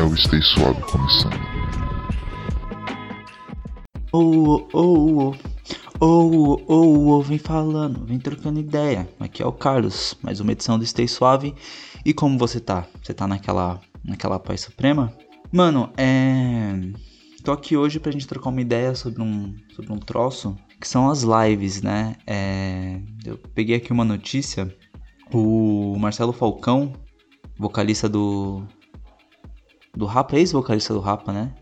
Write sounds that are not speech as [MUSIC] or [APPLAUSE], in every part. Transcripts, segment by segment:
É o Stay Suave começando. Oh, oh, oh, oh, vem falando, vem trocando ideia. Aqui é o Carlos, mais uma edição do Stay Suave. E como você tá? Você tá naquela, naquela paz suprema? Mano, é... Tô aqui hoje pra gente trocar uma ideia sobre um, sobre um troço, que são as lives, né? É... Eu peguei aqui uma notícia, o Marcelo Falcão, vocalista do... Do Rapa, ex-vocalista do Rapa, né?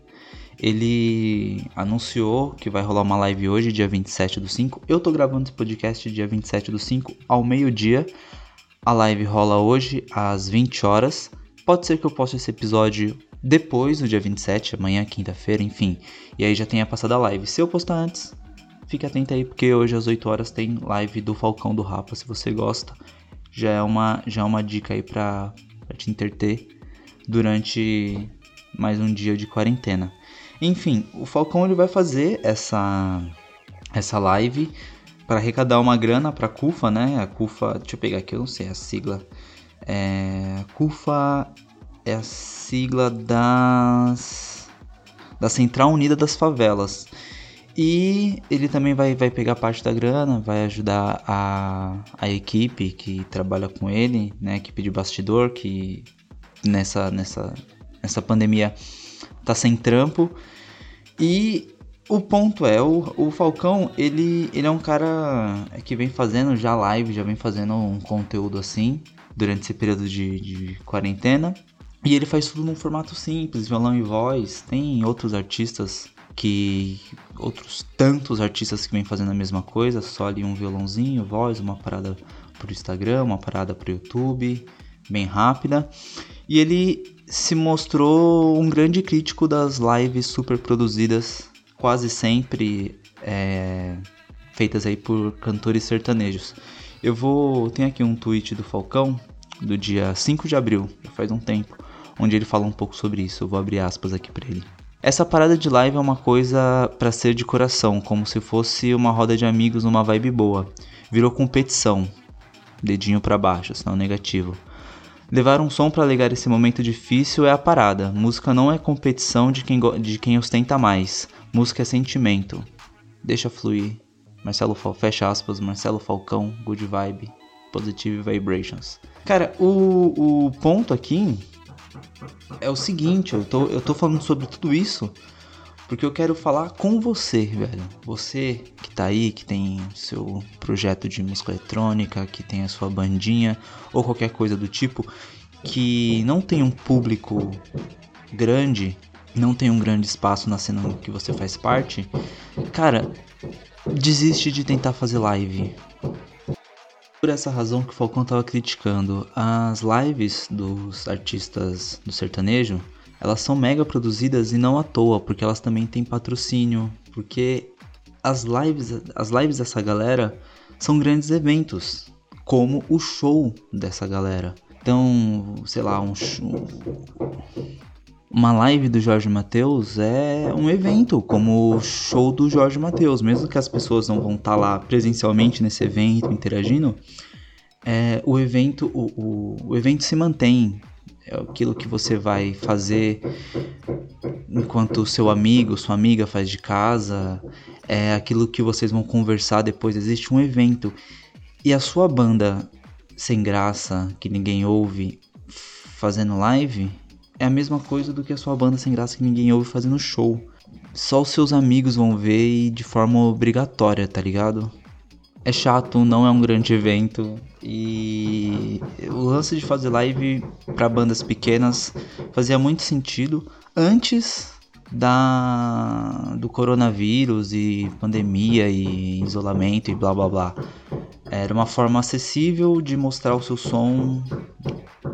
ele anunciou que vai rolar uma live hoje, dia 27 do 5. Eu tô gravando esse podcast dia 27 do 5 ao meio-dia. A live rola hoje às 20 horas. Pode ser que eu poste esse episódio depois do dia 27, amanhã, quinta-feira, enfim. E aí já tenha passado a live. Se eu postar antes, fique atento aí, porque hoje às 8 horas tem live do Falcão do Rapa, se você gosta. Já é uma, já é uma dica aí pra, pra te interter durante mais um dia de quarentena. Enfim, o Falcão ele vai fazer essa essa live para arrecadar uma grana para a CUFA, né? A CUFA, deixa eu pegar aqui, eu não sei a sigla. É, CUFA é a sigla das da Central Unida das Favelas. E ele também vai, vai pegar parte da grana, vai ajudar a, a equipe que trabalha com ele, né? A equipe de bastidor que nessa, nessa, nessa pandemia tá sem trampo. E o ponto é, o, o Falcão, ele, ele é um cara que vem fazendo já live, já vem fazendo um conteúdo assim, durante esse período de, de quarentena. E ele faz tudo num formato simples, violão e voz. Tem outros artistas que. Outros tantos artistas que vêm fazendo a mesma coisa, só ali um violãozinho, voz, uma parada pro Instagram, uma parada pro YouTube, bem rápida. E ele se mostrou um grande crítico das lives super produzidas, quase sempre é, feitas aí por cantores sertanejos. Eu vou. Tem aqui um tweet do Falcão, do dia 5 de abril, faz um tempo, onde ele fala um pouco sobre isso. Eu vou abrir aspas aqui para ele. Essa parada de live é uma coisa para ser de coração, como se fosse uma roda de amigos numa vibe boa. Virou competição. Dedinho para baixo, sinal negativo. Levar um som para alegar esse momento difícil é a parada. Música não é competição de quem, de quem ostenta mais. Música é sentimento. Deixa fluir. Marcelo Fal fecha aspas, Marcelo Falcão, Good Vibe, Positive Vibrations. Cara, o, o ponto aqui é o seguinte, eu tô, eu tô falando sobre tudo isso porque eu quero falar com você, velho. Você que tá aí, que tem seu projeto de música eletrônica, que tem a sua bandinha ou qualquer coisa do tipo, que não tem um público grande, não tem um grande espaço na cena que você faz parte, cara, desiste de tentar fazer live. Por essa razão que o Falcão tava criticando, as lives dos artistas do sertanejo elas são mega produzidas e não à toa, porque elas também têm patrocínio, porque as lives, as lives dessa galera são grandes eventos, como o show dessa galera. Então, sei lá, um show, uma live do Jorge Mateus é um evento, como o show do Jorge Mateus, mesmo que as pessoas não vão estar tá lá presencialmente nesse evento interagindo, é, o evento o, o, o evento se mantém é aquilo que você vai fazer enquanto seu amigo, sua amiga faz de casa, é aquilo que vocês vão conversar depois. Existe um evento e a sua banda sem graça, que ninguém ouve, fazendo live, é a mesma coisa do que a sua banda sem graça que ninguém ouve fazendo show. Só os seus amigos vão ver e de forma obrigatória, tá ligado? É chato, não é um grande evento. E o lance de fazer live para bandas pequenas fazia muito sentido antes da do coronavírus e pandemia e isolamento e blá blá blá. Era uma forma acessível de mostrar o seu som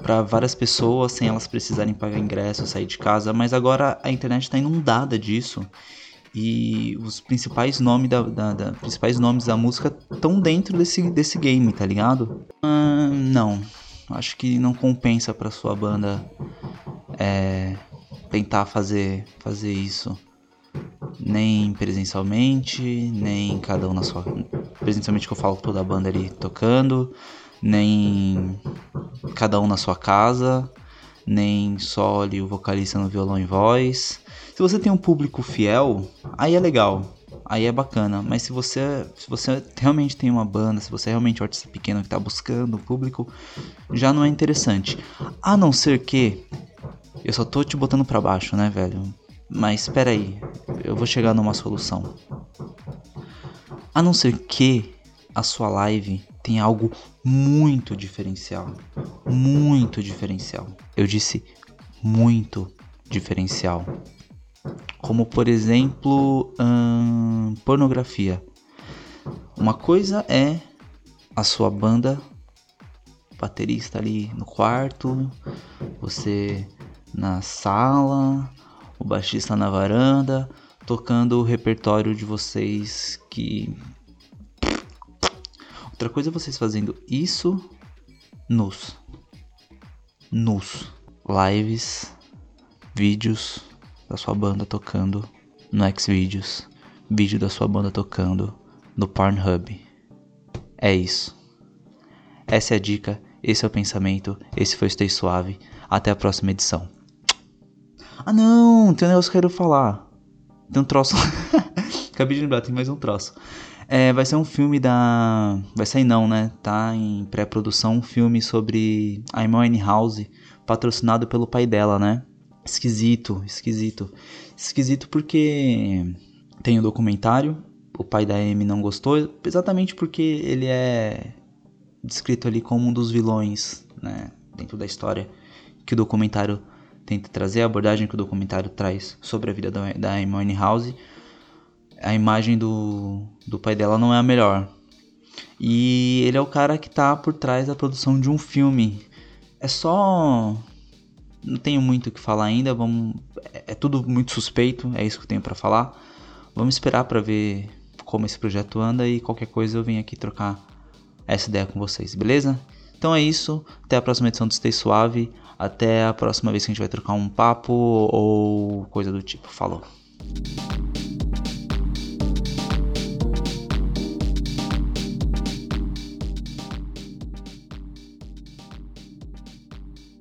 para várias pessoas sem elas precisarem pagar ingresso, sair de casa, mas agora a internet está inundada disso e os principais nomes da, da, da principais nomes da música estão dentro desse, desse game, tá ligado? Uh, não, acho que não compensa para sua banda é, tentar fazer fazer isso. Nem presencialmente, nem cada um na sua presencialmente que eu falo toda a banda ali tocando, nem cada um na sua casa, nem só o vocalista no violão e voz. Se você tem um público fiel, aí é legal, aí é bacana. Mas se você, se você realmente tem uma banda, se você é realmente um artista pequeno que está buscando o público, já não é interessante. A não ser que eu só tô te botando para baixo, né, velho? Mas espera aí, eu vou chegar numa solução. A não ser que a sua live tenha algo muito diferencial, muito diferencial. Eu disse muito diferencial. Como por exemplo, hum, pornografia. Uma coisa é a sua banda baterista ali no quarto, você na sala, o baixista na varanda, tocando o repertório de vocês que. Outra coisa é vocês fazendo isso nos. Nos. Lives, vídeos da sua banda tocando no Xvideos, vídeo da sua banda tocando no Pornhub. É isso. Essa é a dica, esse é o pensamento, esse foi o Stay Suave. Até a próxima edição. Ah não, tem um negócio que eu quero falar. Tem um troço. [LAUGHS] Acabei de lembrar, tem mais um troço. É, vai ser um filme da. Vai sair não, né? Tá em pré-produção um filme sobre a Amy House, patrocinado pelo pai dela, né? Esquisito, esquisito. Esquisito porque tem o um documentário, o pai da Amy não gostou, exatamente porque ele é descrito ali como um dos vilões, né? Dentro da história que o documentário tenta trazer, a abordagem que o documentário traz sobre a vida da, da Amy House, a imagem do, do pai dela não é a melhor. E ele é o cara que tá por trás da produção de um filme. É só. Não tenho muito o que falar ainda, vamos. É, é tudo muito suspeito, é isso que eu tenho para falar. Vamos esperar para ver como esse projeto anda e qualquer coisa eu venho aqui trocar essa ideia com vocês, beleza? Então é isso, até a próxima edição do Stay Suave. Até a próxima vez que a gente vai trocar um papo ou coisa do tipo. Falou.